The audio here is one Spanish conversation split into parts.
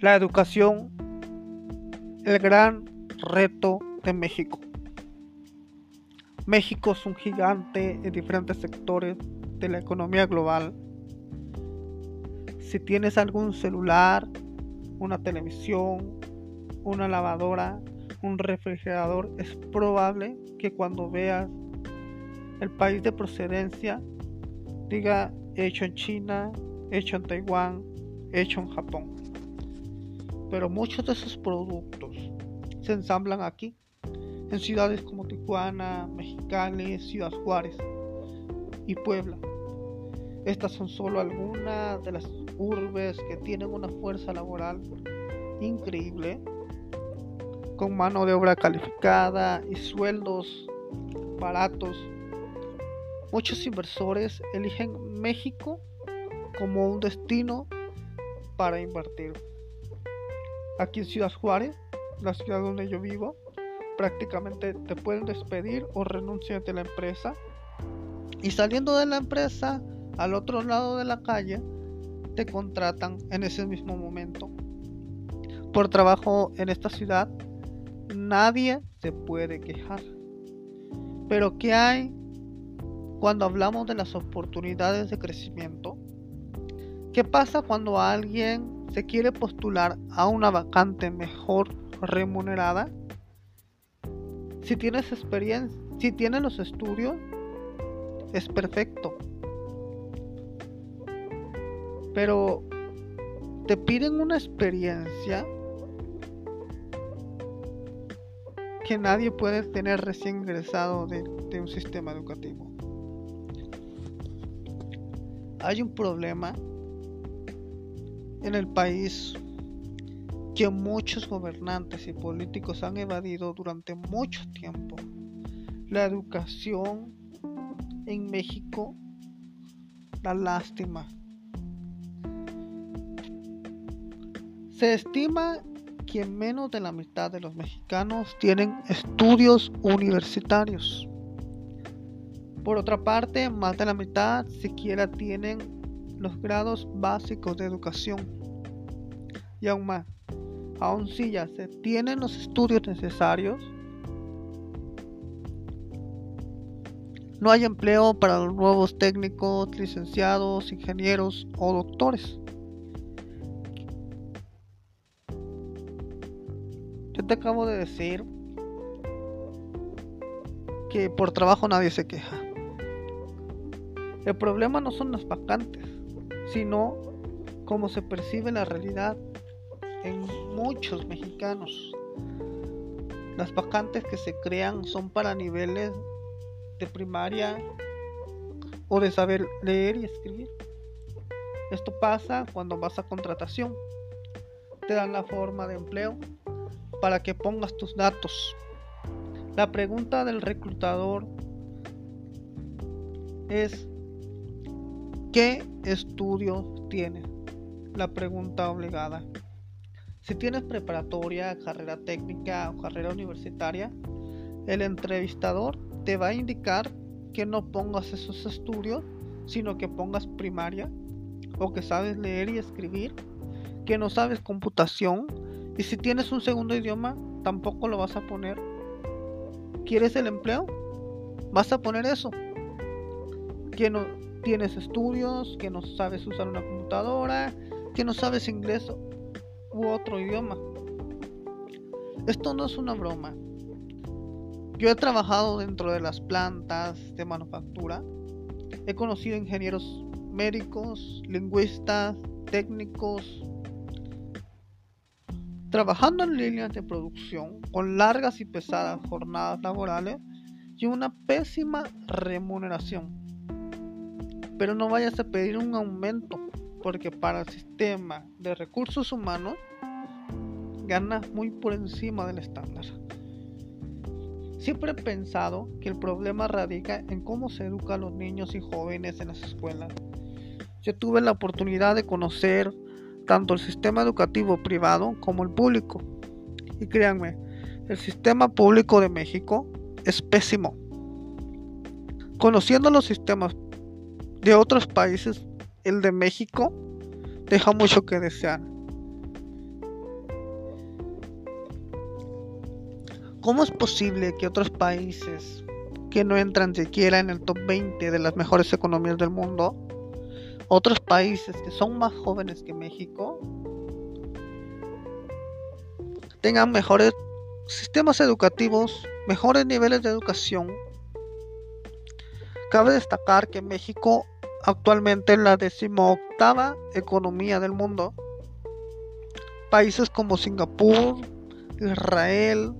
La educación, el gran reto de México. México es un gigante en diferentes sectores de la economía global. Si tienes algún celular, una televisión, una lavadora, un refrigerador, es probable que cuando veas el país de procedencia diga hecho en China, hecho en Taiwán, hecho en Japón pero muchos de esos productos se ensamblan aquí, en ciudades como Tijuana, Mexicali, Ciudad Juárez y Puebla. Estas son solo algunas de las urbes que tienen una fuerza laboral increíble, con mano de obra calificada y sueldos baratos. Muchos inversores eligen México como un destino para invertir. Aquí en Ciudad Juárez, la ciudad donde yo vivo, prácticamente te pueden despedir o renunciar de la empresa. Y saliendo de la empresa, al otro lado de la calle, te contratan en ese mismo momento. Por trabajo en esta ciudad, nadie se puede quejar. Pero ¿qué hay cuando hablamos de las oportunidades de crecimiento? ¿Qué pasa cuando alguien se quiere postular a una vacante mejor remunerada, si tienes experiencia, si tienes los estudios, es perfecto. Pero te piden una experiencia que nadie puede tener recién ingresado de, un sistema educativo. Hay un problema en el país que muchos gobernantes y políticos han evadido durante mucho tiempo. La educación en México la lástima. Se estima que menos de la mitad de los mexicanos tienen estudios universitarios. Por otra parte, más de la mitad siquiera tienen los grados básicos de educación. Y aún más, aún si ya se tienen los estudios necesarios, no hay empleo para los nuevos técnicos, licenciados, ingenieros o doctores. Yo te acabo de decir que por trabajo nadie se queja. El problema no son las vacantes, sino cómo se percibe la realidad en muchos mexicanos. Las vacantes que se crean son para niveles de primaria o de saber leer y escribir. Esto pasa cuando vas a contratación. Te dan la forma de empleo para que pongas tus datos. La pregunta del reclutador es ¿Qué estudios tienes? La pregunta obligada. Si tienes preparatoria, carrera técnica o carrera universitaria, el entrevistador te va a indicar que no pongas esos estudios, sino que pongas primaria o que sabes leer y escribir, que no sabes computación y si tienes un segundo idioma tampoco lo vas a poner. ¿Quieres el empleo? Vas a poner eso. Que no, tienes estudios, que no sabes usar una computadora, que no sabes inglés u otro idioma. Esto no es una broma. Yo he trabajado dentro de las plantas de manufactura. He conocido ingenieros médicos, lingüistas, técnicos, trabajando en líneas de producción con largas y pesadas jornadas laborales y una pésima remuneración pero no vayas a pedir un aumento, porque para el sistema de recursos humanos ganas muy por encima del estándar. Siempre he pensado que el problema radica en cómo se educa a los niños y jóvenes en las escuelas. Yo tuve la oportunidad de conocer tanto el sistema educativo privado como el público. Y créanme, el sistema público de México es pésimo. Conociendo los sistemas de otros países, el de México, deja mucho que desear. ¿Cómo es posible que otros países que no entran siquiera en el top 20 de las mejores economías del mundo, otros países que son más jóvenes que México, tengan mejores sistemas educativos, mejores niveles de educación, Cabe destacar que México actualmente es la decimoctava economía del mundo. Países como Singapur, Israel,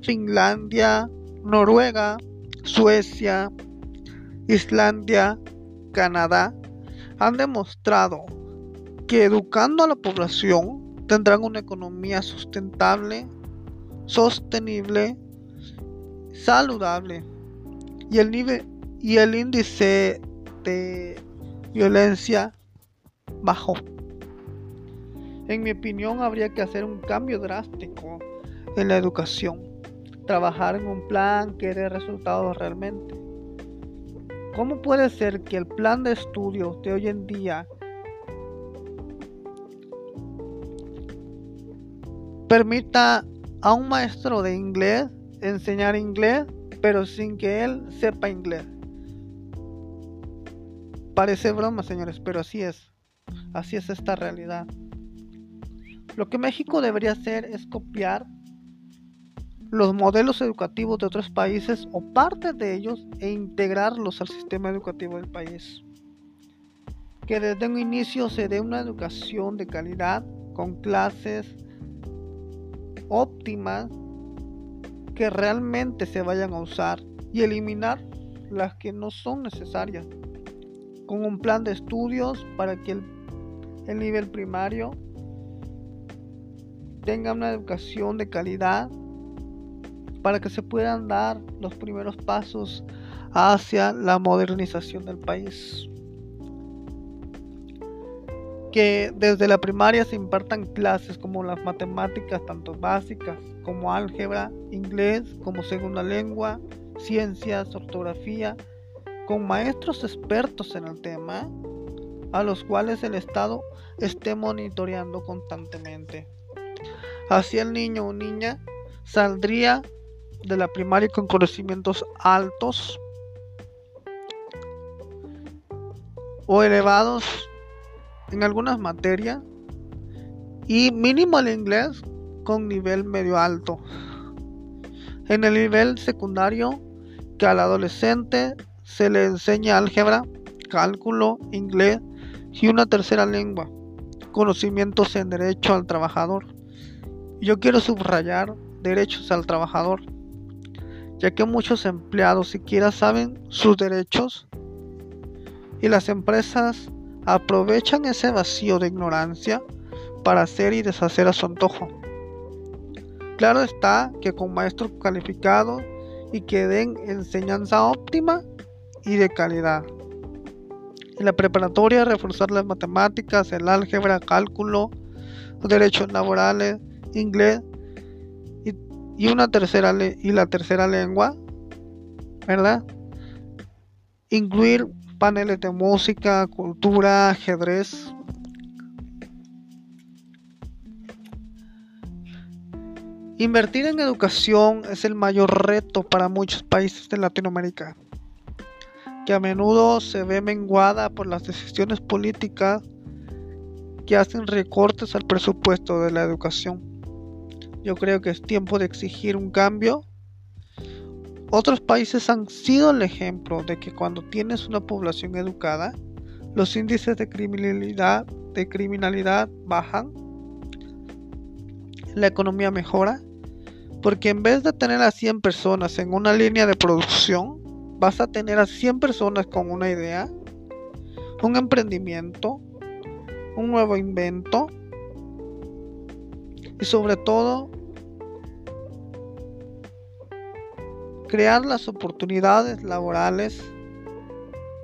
Finlandia, Noruega, Suecia, Islandia, Canadá han demostrado que educando a la población tendrán una economía sustentable, sostenible, saludable y el nivel y el índice de violencia bajó. En mi opinión habría que hacer un cambio drástico en la educación, trabajar en un plan que dé resultados realmente. ¿Cómo puede ser que el plan de estudios de hoy en día permita a un maestro de inglés enseñar inglés, pero sin que él sepa inglés? Parece broma, señores, pero así es. Así es esta realidad. Lo que México debería hacer es copiar los modelos educativos de otros países o parte de ellos e integrarlos al sistema educativo del país. Que desde un inicio se dé una educación de calidad con clases óptimas que realmente se vayan a usar y eliminar las que no son necesarias. Con un plan de estudios para que el, el nivel primario tenga una educación de calidad para que se puedan dar los primeros pasos hacia la modernización del país. Que desde la primaria se impartan clases como las matemáticas, tanto básicas como álgebra, inglés como segunda lengua, ciencias, ortografía, con maestros expertos en el tema, a los cuales el Estado esté monitoreando constantemente. Así el niño o niña saldría de la primaria con conocimientos altos o elevados en algunas materias y mínimo el inglés con nivel medio alto. En el nivel secundario que al adolescente se le enseña álgebra, cálculo, inglés y una tercera lengua, conocimientos en derecho al trabajador. Yo quiero subrayar derechos al trabajador ya que muchos empleados siquiera saben sus derechos y las empresas aprovechan ese vacío de ignorancia para hacer y deshacer a su antojo. Claro está que con maestros calificados y que den enseñanza óptima y de calidad. En la preparatoria reforzar las matemáticas, el álgebra, cálculo, derechos laborales, inglés y una tercera y la tercera lengua, ¿verdad? Incluir paneles de música, cultura, ajedrez. Invertir en educación es el mayor reto para muchos países de Latinoamérica, que a menudo se ve menguada por las decisiones políticas que hacen recortes al presupuesto de la educación. Yo creo que es tiempo de exigir un cambio. Otros países han sido el ejemplo de que cuando tienes una población educada, los índices de criminalidad, bajan, la economía mejora, porque en vez de tener a 100 personas en una línea de producción, vas a tener a 100 personas con una idea, un emprendimiento, un nuevo invento, y sobre todo crear las oportunidades laborales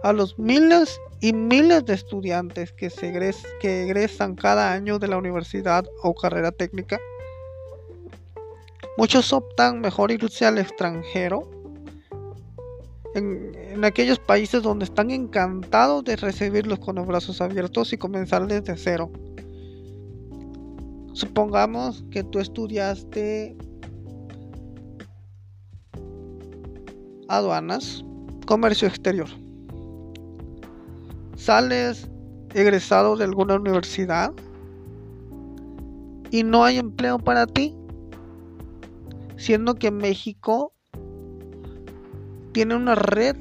a los miles y miles de estudiantes que, se que egresan cada año de la universidad o carrera técnica. Muchos optan mejor irse al extranjero, en, aquellos países donde están encantados de recibirlos con los brazos abiertos y comenzar desde cero. Supongamos que tú estudiaste aduanas, comercio exterior. Sales egresado de alguna universidad y no hay empleo para ti, siendo que México tiene una red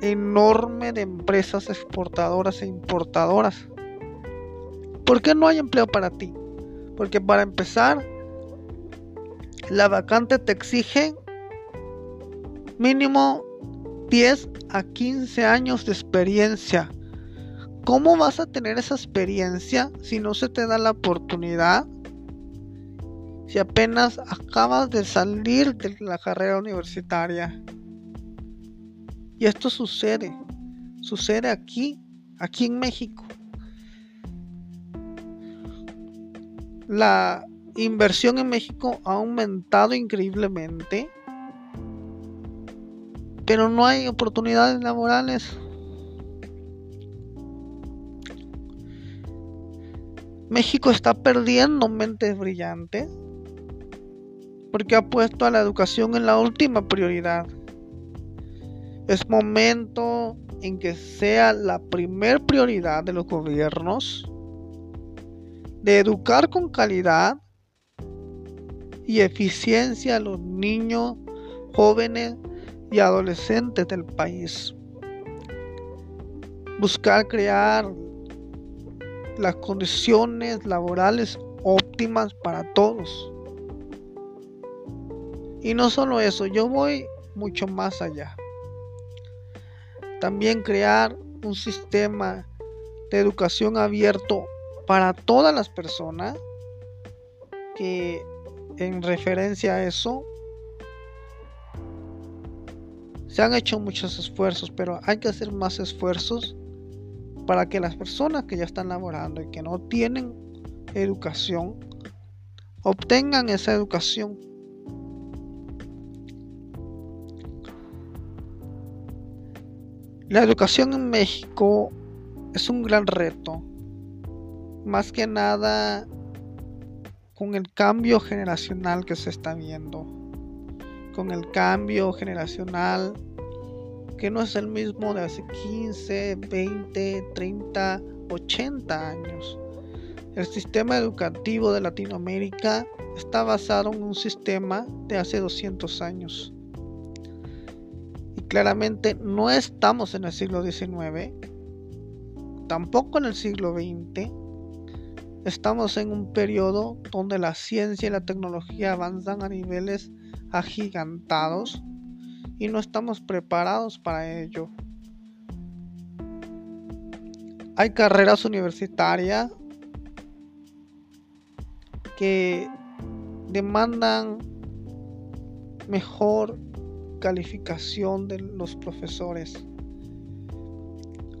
enorme de empresas exportadoras e importadoras. ¿Por qué no hay empleo para ti? Porque para empezar, la vacante te exige mínimo 10 a 15 años de experiencia. ¿Cómo vas a tener esa experiencia si no se te da la oportunidad? Si apenas acabas de salir de la carrera universitaria. Y esto sucede, sucede aquí, aquí en México. La inversión en México ha aumentado increíblemente, pero no hay oportunidades laborales. México está perdiendo mentes brillantes porque ha puesto a la educación en la última prioridad. Es momento en que sea la primer prioridad de los gobiernos de educar con calidad y eficiencia a los niños, jóvenes y adolescentes del país. Buscar crear las condiciones laborales óptimas para todos. Y no solo eso, yo voy mucho más allá. También crear un sistema de educación abierto para todas las personas que en referencia a eso se han hecho muchos esfuerzos, pero hay que hacer más esfuerzos para que las personas que ya están laborando y que no tienen educación obtengan esa educación La educación en México es un gran reto, más que nada con el cambio generacional que se está viendo, con el cambio generacional que no es el mismo de hace 15, 20, 30, 80 años. El sistema educativo de Latinoamérica está basado en un sistema de hace 200 años claramente no estamos en el siglo XIX, tampoco en el siglo XX. Estamos en un periodo donde la ciencia y la tecnología avanzan a niveles agigantados y no estamos preparados para ello. Hay carreras universitarias que demandan mejor calificación de los profesores.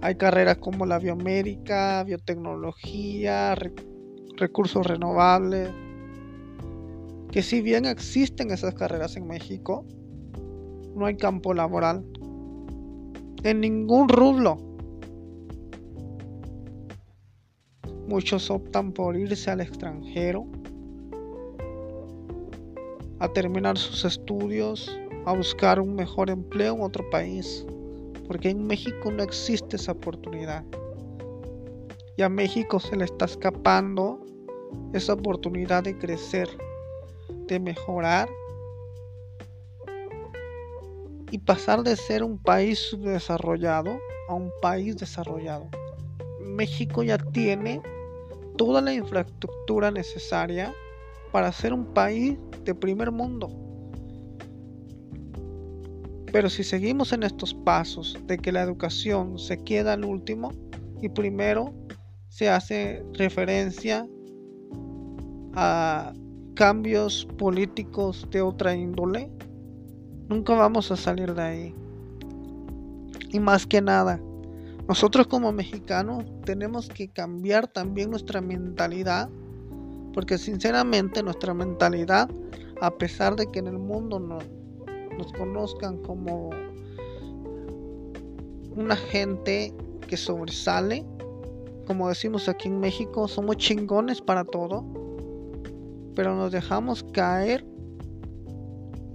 Hay carreras como la biomédica, biotecnología, recursos renovables, que si bien existen esas carreras en México, no hay campo laboral en ningún rublo. Muchos optan por irse al extranjero a terminar sus estudios a buscar un mejor empleo en otro país, porque en México no existe esa oportunidad. Y a México se le está escapando esa oportunidad de crecer, de mejorar y pasar de ser un país subdesarrollado a un país desarrollado. México ya tiene toda la infraestructura necesaria para ser un país de primer mundo. Pero si seguimos en estos pasos de que la educación se queda al último y primero se hace referencia a cambios políticos de otra índole, nunca vamos a salir de ahí. Y más que nada, nosotros como mexicanos tenemos que cambiar también nuestra mentalidad, porque sinceramente nuestra mentalidad, a pesar de que en el mundo no, nos conozcan como una gente que sobresale. Como decimos aquí en México, somos chingones para todo. Pero nos dejamos caer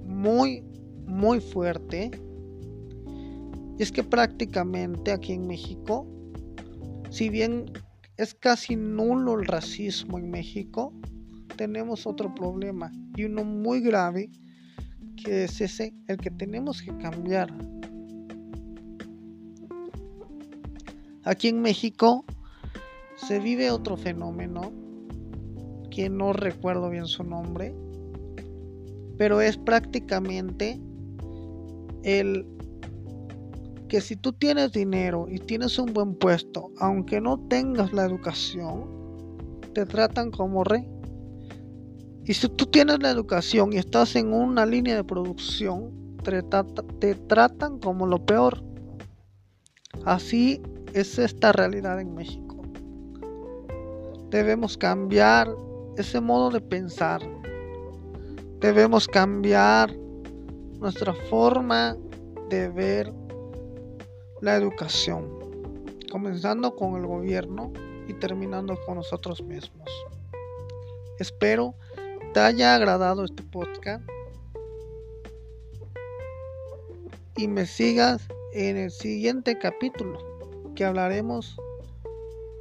muy, muy fuerte Y es que prácticamente aquí en México, si bien es casi nulo el racismo en México, tenemos otro problema y uno muy grave que es ese el que tenemos que cambiar. Aquí en México se vive otro fenómeno que no recuerdo bien su nombre, pero es prácticamente el que si tú tienes dinero y tienes un buen puesto, aunque no tengas la educación, te tratan como rey. Y si tú tienes la educación y estás en una línea de producción, te, tratan como lo peor. Así es esta realidad en México. Debemos cambiar ese modo de pensar. Debemos cambiar nuestra forma de ver la educación, comenzando con el gobierno y terminando con nosotros mismos. Espero te haya agradado este podcast y me sigas en el siguiente capítulo que hablaremos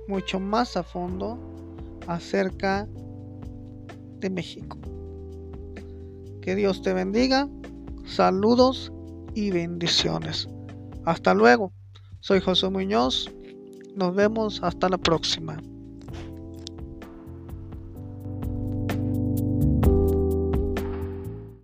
mucho más a fondo acerca de México. Que Dios te bendiga, saludos y bendiciones. Hasta luego. Soy José Muñoz. Nos vemos hasta la próxima.